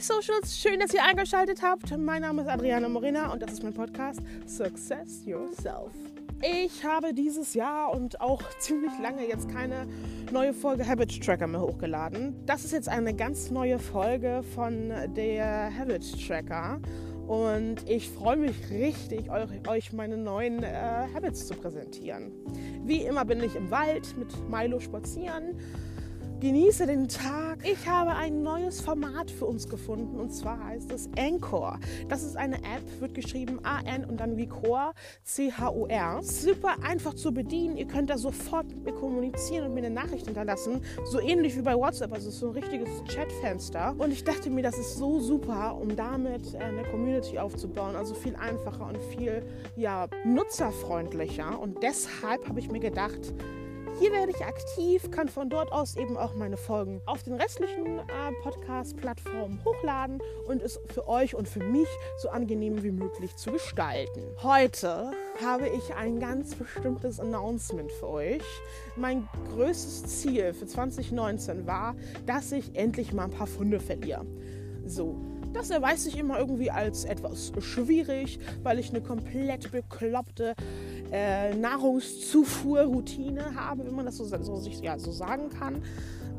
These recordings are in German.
Socials, schön, dass ihr eingeschaltet habt. Mein Name ist Adriana Morena und das ist mein Podcast Success Yourself. Ich habe dieses Jahr und auch ziemlich lange jetzt keine neue Folge Habit Tracker mehr hochgeladen. Das ist jetzt eine ganz neue Folge von der Habit Tracker und ich freue mich richtig, euch meine neuen äh, Habits zu präsentieren. Wie immer bin ich im Wald mit Milo spazieren Genieße den Tag. Ich habe ein neues Format für uns gefunden und zwar heißt es Anchor. Das ist eine App, wird geschrieben A-N und dann wie Chor, C-H-O-R. Super einfach zu bedienen. Ihr könnt da sofort mit mir kommunizieren und mir eine Nachricht hinterlassen. So ähnlich wie bei WhatsApp, also so ein richtiges Chatfenster. Und ich dachte mir, das ist so super, um damit eine Community aufzubauen. Also viel einfacher und viel ja, nutzerfreundlicher. Und deshalb habe ich mir gedacht, hier werde ich aktiv, kann von dort aus eben auch meine Folgen auf den restlichen äh, Podcast-Plattformen hochladen und es für euch und für mich so angenehm wie möglich zu gestalten. Heute habe ich ein ganz bestimmtes Announcement für euch. Mein größtes Ziel für 2019 war, dass ich endlich mal ein paar Funde verliere. So, das erweist sich immer irgendwie als etwas schwierig, weil ich eine komplett bekloppte äh, Nahrungszufuhrroutine habe, wenn man das so, so, sich, ja, so sagen kann.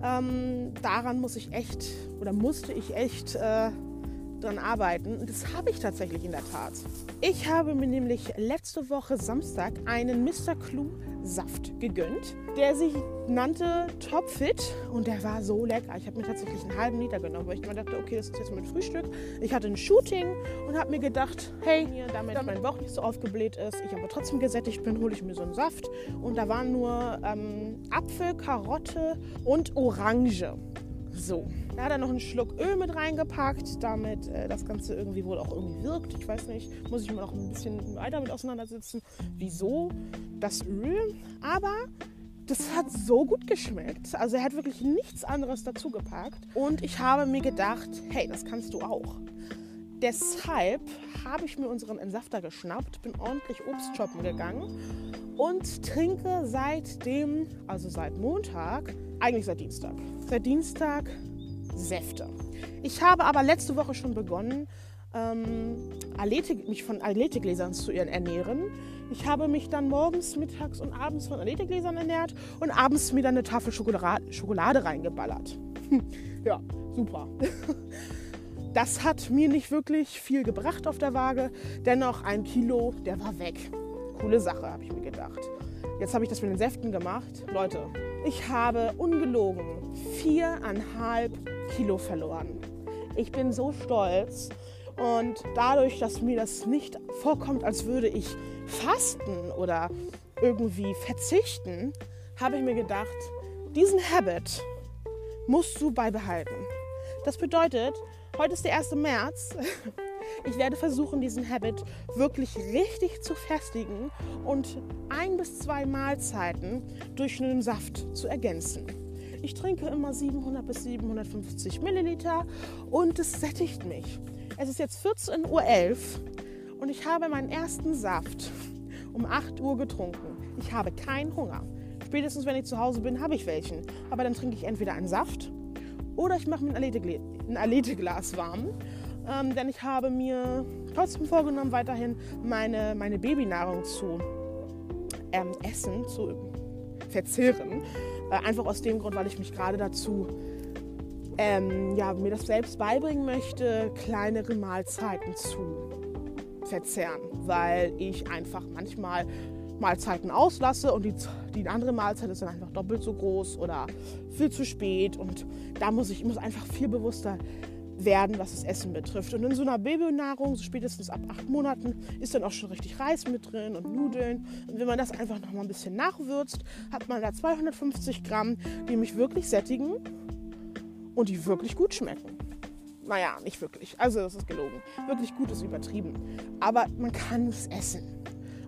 Ähm, daran muss ich echt oder musste ich echt äh, dran arbeiten. Und das habe ich tatsächlich in der Tat. Ich habe mir nämlich letzte Woche Samstag einen Mr. Clue Saft gegönnt, der sich nannte Topfit und der war so lecker. Ich habe mir tatsächlich einen halben Liter genommen, weil ich mir dachte, okay, das ist jetzt mein Frühstück. Ich hatte ein Shooting und habe mir gedacht, hey, damit, damit mein Bauch nicht so aufgebläht ist, ich aber trotzdem gesättigt bin, hole ich mir so einen Saft. Und da waren nur ähm, Apfel, Karotte und Orange. So, da hat er noch einen Schluck Öl mit reingepackt, damit äh, das Ganze irgendwie wohl auch irgendwie wirkt. Ich weiß nicht, muss ich mir noch ein bisschen weiter mit auseinandersetzen, wieso das Öl. Aber das hat so gut geschmeckt. Also er hat wirklich nichts anderes dazu gepackt. Und ich habe mir gedacht, hey, das kannst du auch. Deshalb habe ich mir unseren Entsafter geschnappt, bin ordentlich Obst shoppen gegangen und trinke seitdem, also seit Montag, eigentlich seit Dienstag, Dienstag Säfte. Ich habe aber letzte Woche schon begonnen, ähm, Athletik, mich von Athletikgläsern zu ernähren. Ich habe mich dann morgens, mittags und abends von Athletikgläsern ernährt und abends mir dann eine Tafel Schokolade, Schokolade reingeballert. ja, super. Das hat mir nicht wirklich viel gebracht auf der Waage. Dennoch ein Kilo, der war weg. Coole Sache, habe ich mir gedacht. Jetzt habe ich das mit den Säften gemacht. Leute, ich habe ungelogen viereinhalb Kilo verloren. Ich bin so stolz. Und dadurch, dass mir das nicht vorkommt, als würde ich fasten oder irgendwie verzichten, habe ich mir gedacht, diesen Habit musst du beibehalten. Das bedeutet, heute ist der 1. März. Ich werde versuchen, diesen Habit wirklich richtig zu festigen und ein bis zwei Mahlzeiten durch einen Saft zu ergänzen. Ich trinke immer 700 bis 750 Milliliter und es sättigt mich. Es ist jetzt 14.11 Uhr und ich habe meinen ersten Saft um 8 Uhr getrunken. Ich habe keinen Hunger. Spätestens, wenn ich zu Hause bin, habe ich welchen. Aber dann trinke ich entweder einen Saft oder ich mache mir ein Aleteglas warm. Ähm, denn ich habe mir trotzdem vorgenommen, weiterhin meine, meine Babynahrung zu ähm, essen, zu verzehren. Äh, einfach aus dem Grund, weil ich mich gerade dazu ähm, ja, mir das selbst beibringen möchte, kleinere Mahlzeiten zu verzehren, weil ich einfach manchmal Mahlzeiten auslasse und die, die andere Mahlzeit ist dann einfach doppelt so groß oder viel zu spät und da muss ich, muss einfach viel bewusster werden, was das Essen betrifft. Und in so einer Babynahrung, so spätestens ab acht Monaten, ist dann auch schon richtig Reis mit drin und Nudeln. Und wenn man das einfach noch mal ein bisschen nachwürzt, hat man da 250 Gramm, die mich wirklich sättigen und die wirklich gut schmecken. Naja, nicht wirklich. Also das ist gelogen. Wirklich gut ist übertrieben. Aber man kann es essen.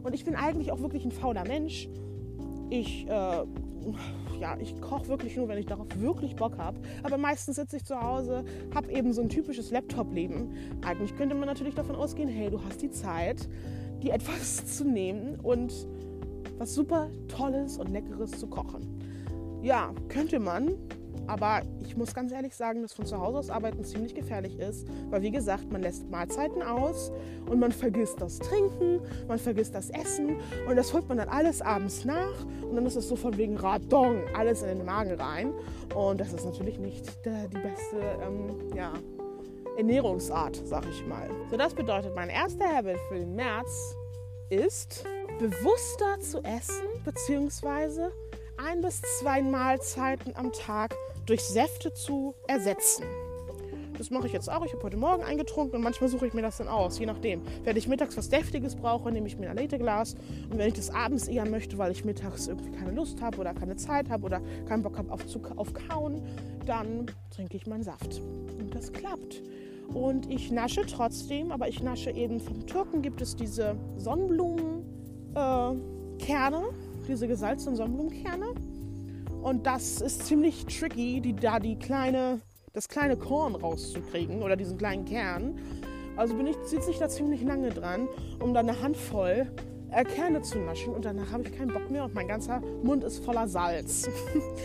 Und ich bin eigentlich auch wirklich ein fauler Mensch. Ich äh, ja, ich koche wirklich nur, wenn ich darauf wirklich Bock habe. Aber meistens sitze ich zu Hause, habe eben so ein typisches Laptop-Leben. Eigentlich könnte man natürlich davon ausgehen, hey, du hast die Zeit, dir etwas zu nehmen und was super Tolles und Leckeres zu kochen. Ja, könnte man, Aber ich muss ganz ehrlich sagen, dass von zu Hause aus arbeiten ziemlich gefährlich ist, weil wie gesagt, man lässt Mahlzeiten aus und man vergisst das Trinken, man vergisst das Essen und das holt man dann alles abends nach und dann ist es so von wegen Radon, alles in den Magen rein und das ist natürlich nicht die beste ähm, ja, Ernährungsart, sag ich mal. So, das bedeutet, mein erster Habit für den März ist, bewusster zu essen, beziehungsweise ein bis zwei Mahlzeiten am Tag durch Säfte zu ersetzen. Das mache ich jetzt auch. Ich habe heute Morgen eingetrunken und manchmal suche ich mir das dann aus, je nachdem. Wenn ich mittags was Deftiges brauche, nehme ich mir ein Aleteglas. Und wenn ich das abends eher möchte, weil ich mittags irgendwie keine Lust habe oder keine Zeit habe oder keinen Bock habe auf, auf Kauen, dann trinke ich meinen Saft. Und das klappt. Und ich nasche trotzdem, aber ich nasche eben vom Türken gibt es diese Sonnenblumenkerne, äh, diese gesalzenen Sonnenblumenkerne. Und das ist ziemlich tricky, die, da die kleine, das kleine Korn rauszukriegen oder diesen kleinen Kern. Also bin ich, sitze ich da ziemlich lange dran, um dann eine Handvoll äh, Kerne zu naschen und danach habe ich keinen Bock mehr und mein ganzer Mund ist voller Salz.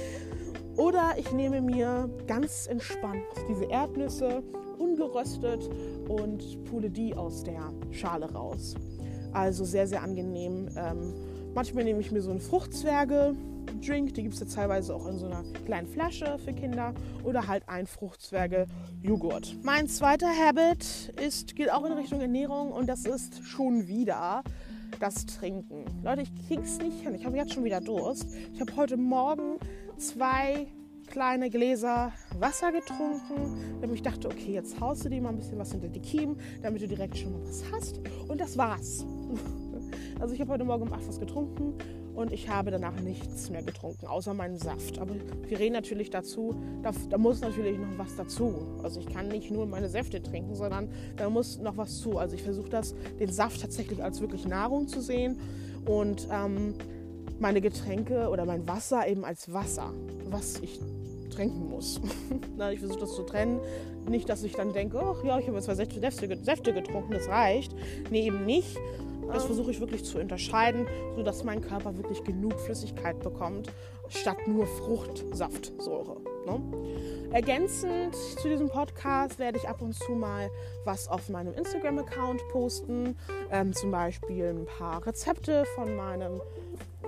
oder ich nehme mir ganz entspannt diese Erdnüsse ungeröstet und pule die aus der Schale raus. Also sehr, sehr angenehm. Ähm, manchmal nehme ich mir so einen Fruchtzwerge Drink, die gibt es ja teilweise auch in so einer kleinen Flasche für Kinder oder halt ein Fruchtzwerge-Joghurt. Mein zweiter Habit ist, geht auch in Richtung Ernährung und das ist schon wieder das Trinken. Leute, ich krieg's nicht hin. Ich habe jetzt schon wieder Durst. Ich habe heute Morgen zwei kleine Gläser Wasser getrunken, damit ich dachte, okay, jetzt haust du dir mal ein bisschen was hinter die Kiemen, damit du direkt schon mal was hast. Und das war's. Also ich habe heute Morgen um 8 was getrunken und ich habe danach nichts mehr getrunken, außer meinen Saft. Aber wir reden natürlich dazu, da, da, muss natürlich noch was dazu. Also ich kann nicht nur meine Säfte trinken, sondern da muss noch was zu. Also ich versuche das, den Saft tatsächlich als wirklich Nahrung zu sehen und ähm, meine Getränke oder mein Wasser eben als Wasser, was ich trinken muss. ich versuche das zu trennen. Nicht, dass ich dann denke, ach ja, ich habe jetzt zwei Säfte, Säfte getrunken, das reicht. Nee, eben nicht, das versuche ich wirklich zu unterscheiden, sodass mein Körper wirklich genug Flüssigkeit bekommt, statt nur Fruchtsaftsäure. Ne? Ergänzend zu diesem Podcast werde ich ab und zu mal was auf meinem Instagram-Account posten. Ähm, zum Beispiel ein paar Rezepte von meinem,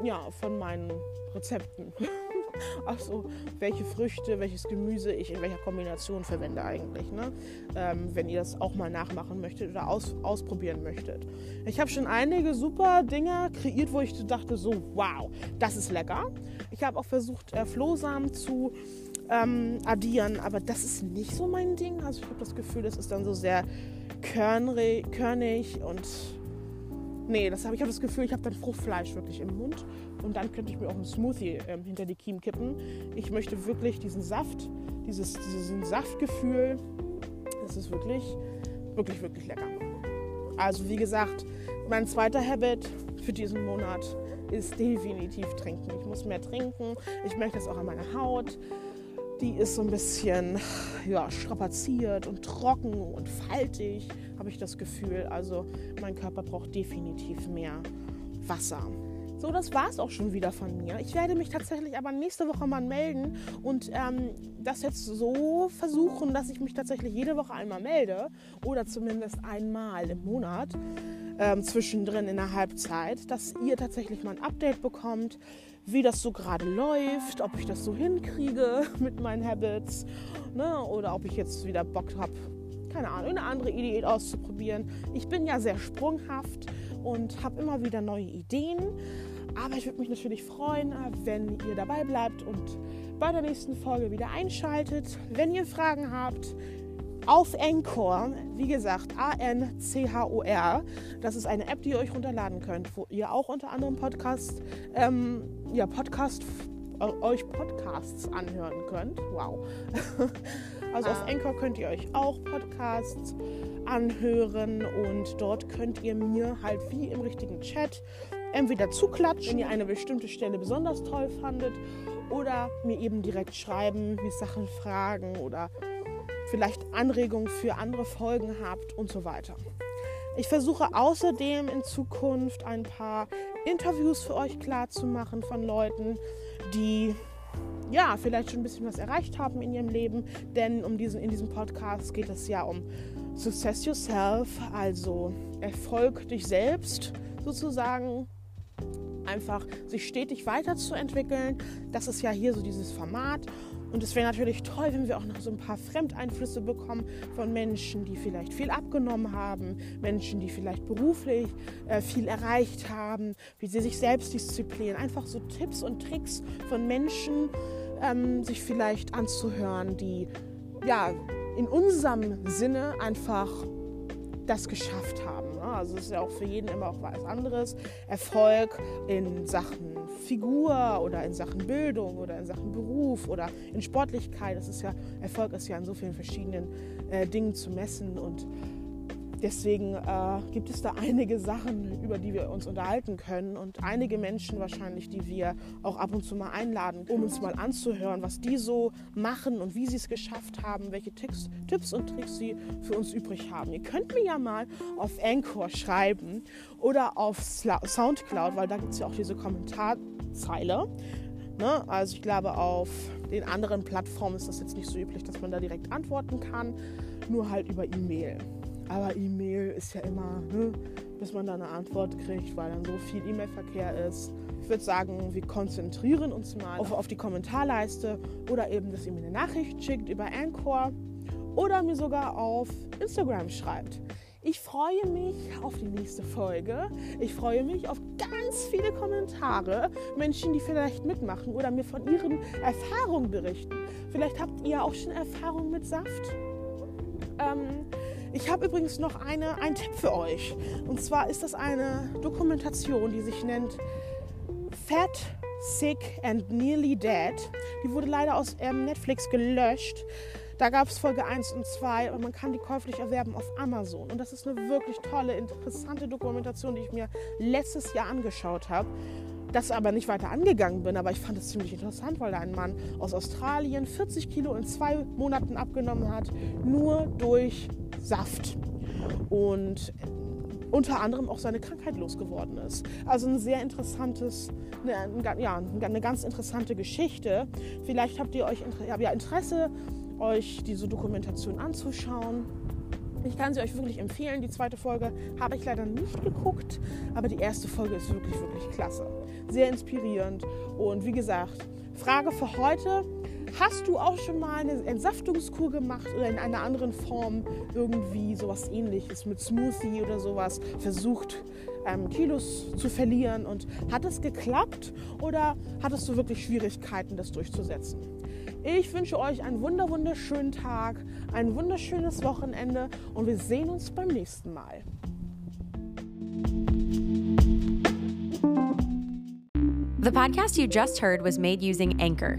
ja, von meinen Rezepten. Achso, welche Früchte, welches Gemüse ich in welcher Kombination verwende eigentlich. Ne? Ähm, wenn ihr das auch mal nachmachen möchtet oder aus, ausprobieren möchtet. Ich habe schon einige super Dinge kreiert, wo ich dachte, so wow, das ist lecker. Ich habe auch versucht, äh, Flohsamen zu ähm, addieren, aber das ist nicht so mein Ding. Also ich habe das Gefühl, das ist dann so sehr körnig und nee, das habe ich habe das Gefühl, ich habe dann Fruchtfleisch wirklich im Mund und dann könnte ich mir auch einen Smoothie ähm, hinter die Kiemen kippen. Ich möchte wirklich diesen Saft, dieses, diesen Saftgefühl, das ist wirklich, wirklich, wirklich lecker. Also wie gesagt, mein zweiter Habit für diesen Monat ist definitiv trinken. Ich muss mehr trinken. Ich merke das auch an meiner Haut. Die ist so ein bisschen ja, strapaziert und trocken und faltig, habe ich das Gefühl. Also mein Körper braucht definitiv mehr Wasser. So, das war es auch schon wieder von mir. Ich werde mich tatsächlich aber nächste Woche mal melden und ähm, das jetzt so versuchen, dass ich mich tatsächlich jede Woche einmal melde oder zumindest einmal im Monat ähm, zwischendrin in der Halbzeit, dass ihr tatsächlich mal ein Update bekommt, wie das so gerade läuft, ob ich das so hinkriege mit meinen Habits ne, oder ob ich jetzt wieder Bock habe, keine Ahnung, eine andere Idee auszuprobieren. Ich bin ja sehr sprunghaft und habe immer wieder neue Ideen. Aber ich würde mich natürlich freuen, wenn ihr dabei bleibt und bei der nächsten Folge wieder einschaltet. Wenn ihr Fragen habt, auf Anchor, wie gesagt, A-N-C-H-O-R. Das ist eine App, die ihr euch runterladen könnt, wo ihr auch unter anderem Podcast, ähm, ja, Podcast, äh, euch Podcasts anhören könnt. Wow. also auf ah. Anchor könnt ihr euch auch Podcasts anhören und dort könnt ihr mir halt wie im richtigen Chat entweder zuklatschen, wenn ihr eine bestimmte Stelle besonders toll fandet, oder mir eben direkt schreiben, mir Sachen fragen oder vielleicht Anregungen für andere Folgen habt und so weiter. Ich versuche außerdem in Zukunft ein paar Interviews für euch klar zu machen von Leuten, die ja, vielleicht schon ein bisschen was erreicht haben in ihrem Leben. Denn um diesen, in diesem Podcast geht es ja um Success Yourself, also Erfolg dich selbst sozusagen. Einfach sich stetig weiterzuentwickeln. Das ist ja hier so dieses Format. Und es wäre natürlich toll, wenn wir auch noch so ein paar Fremdeinflüsse bekommen von Menschen, die vielleicht viel abgenommen haben, Menschen, die vielleicht beruflich äh, viel erreicht haben, wie sie sich selbst disziplinieren. Einfach so Tipps und Tricks von Menschen, ähm, sich vielleicht anzuhören, die ja in unserem Sinne einfach das geschafft haben. Ne? Also es ist ja auch für jeden immer auch was anderes. Erfolg in Sachen Figur oder in Sachen Bildung oder in Sachen Beruf oder in Sportlichkeit. Das ist ja, Erfolg ist ja in so vielen verschiedenen äh, Dingen zu messen und Deswegen äh, gibt es da einige Sachen, über die wir uns unterhalten können und einige Menschen wahrscheinlich, die wir auch ab und zu mal einladen, um uns mal anzuhören, was die so machen und wie sie es geschafft haben, welche Tipps, Tipps und Tricks sie für uns übrig haben. Ihr könnt mir ja mal auf Anchor schreiben oder auf Soundcloud, weil da gibt es ja auch diese Kommentarzeile. Ne? Also ich glaube, auf den anderen Plattformen ist das jetzt nicht so üblich, dass man da direkt antworten kann, nur halt über E-Mail. Aber E-Mail ist ja immer, ne, bis man da eine Antwort kriegt, weil dann so viel E-Mail-Verkehr ist. Ich würde sagen, wir konzentrieren uns mal auf, auf die Kommentarleiste oder eben, dass ihr mir eine Nachricht schickt über Anchor oder mir sogar auf Instagram schreibt. Ich freue mich auf die nächste Folge. Ich freue mich auf ganz viele Kommentare. Menschen, die vielleicht mitmachen oder mir von ihren Erfahrungen berichten. Vielleicht habt ihr auch schon Erfahrungen mit Saft. Ähm, ich habe übrigens noch eine, einen Tipp für euch. Und zwar ist das eine Dokumentation, die sich nennt Fat, Sick and Nearly Dead. Die wurde leider aus ähm, Netflix gelöscht. Da gab es Folge 1 und 2 und man kann die käuflich erwerben auf Amazon. Und das ist eine wirklich tolle, interessante Dokumentation, die ich mir letztes Jahr angeschaut habe das aber nicht weiter angegangen bin. Aber ich fand es ziemlich interessant, weil da ein Mann aus Australien 40 Kilo in zwei Monaten abgenommen hat, nur durch Saft. Und unter anderem auch seine Krankheit losgeworden ist. Also ein sehr interessantes, eine, ja, eine ganz interessante Geschichte. Vielleicht habt ihr euch habt ihr Interesse, euch diese Dokumentation anzuschauen. Ich kann sie euch wirklich empfehlen. Die zweite Folge habe ich leider nicht geguckt, aber die erste Folge ist wirklich, wirklich klasse. Sehr inspirierend. Und wie gesagt, Frage für heute. Hast du auch schon mal eine Entsaftungskur gemacht oder in einer anderen Form irgendwie sowas ähnliches mit Smoothie oder sowas versucht, ähm, Kilos zu verlieren und hat es geklappt oder hattest du wirklich Schwierigkeiten, das durchzusetzen? Ich wünsche euch einen wunder wunderschönen Tag, ein wunderschönes Wochenende und wir sehen uns beim nächsten Mal. The podcast you just heard was made using Anchor.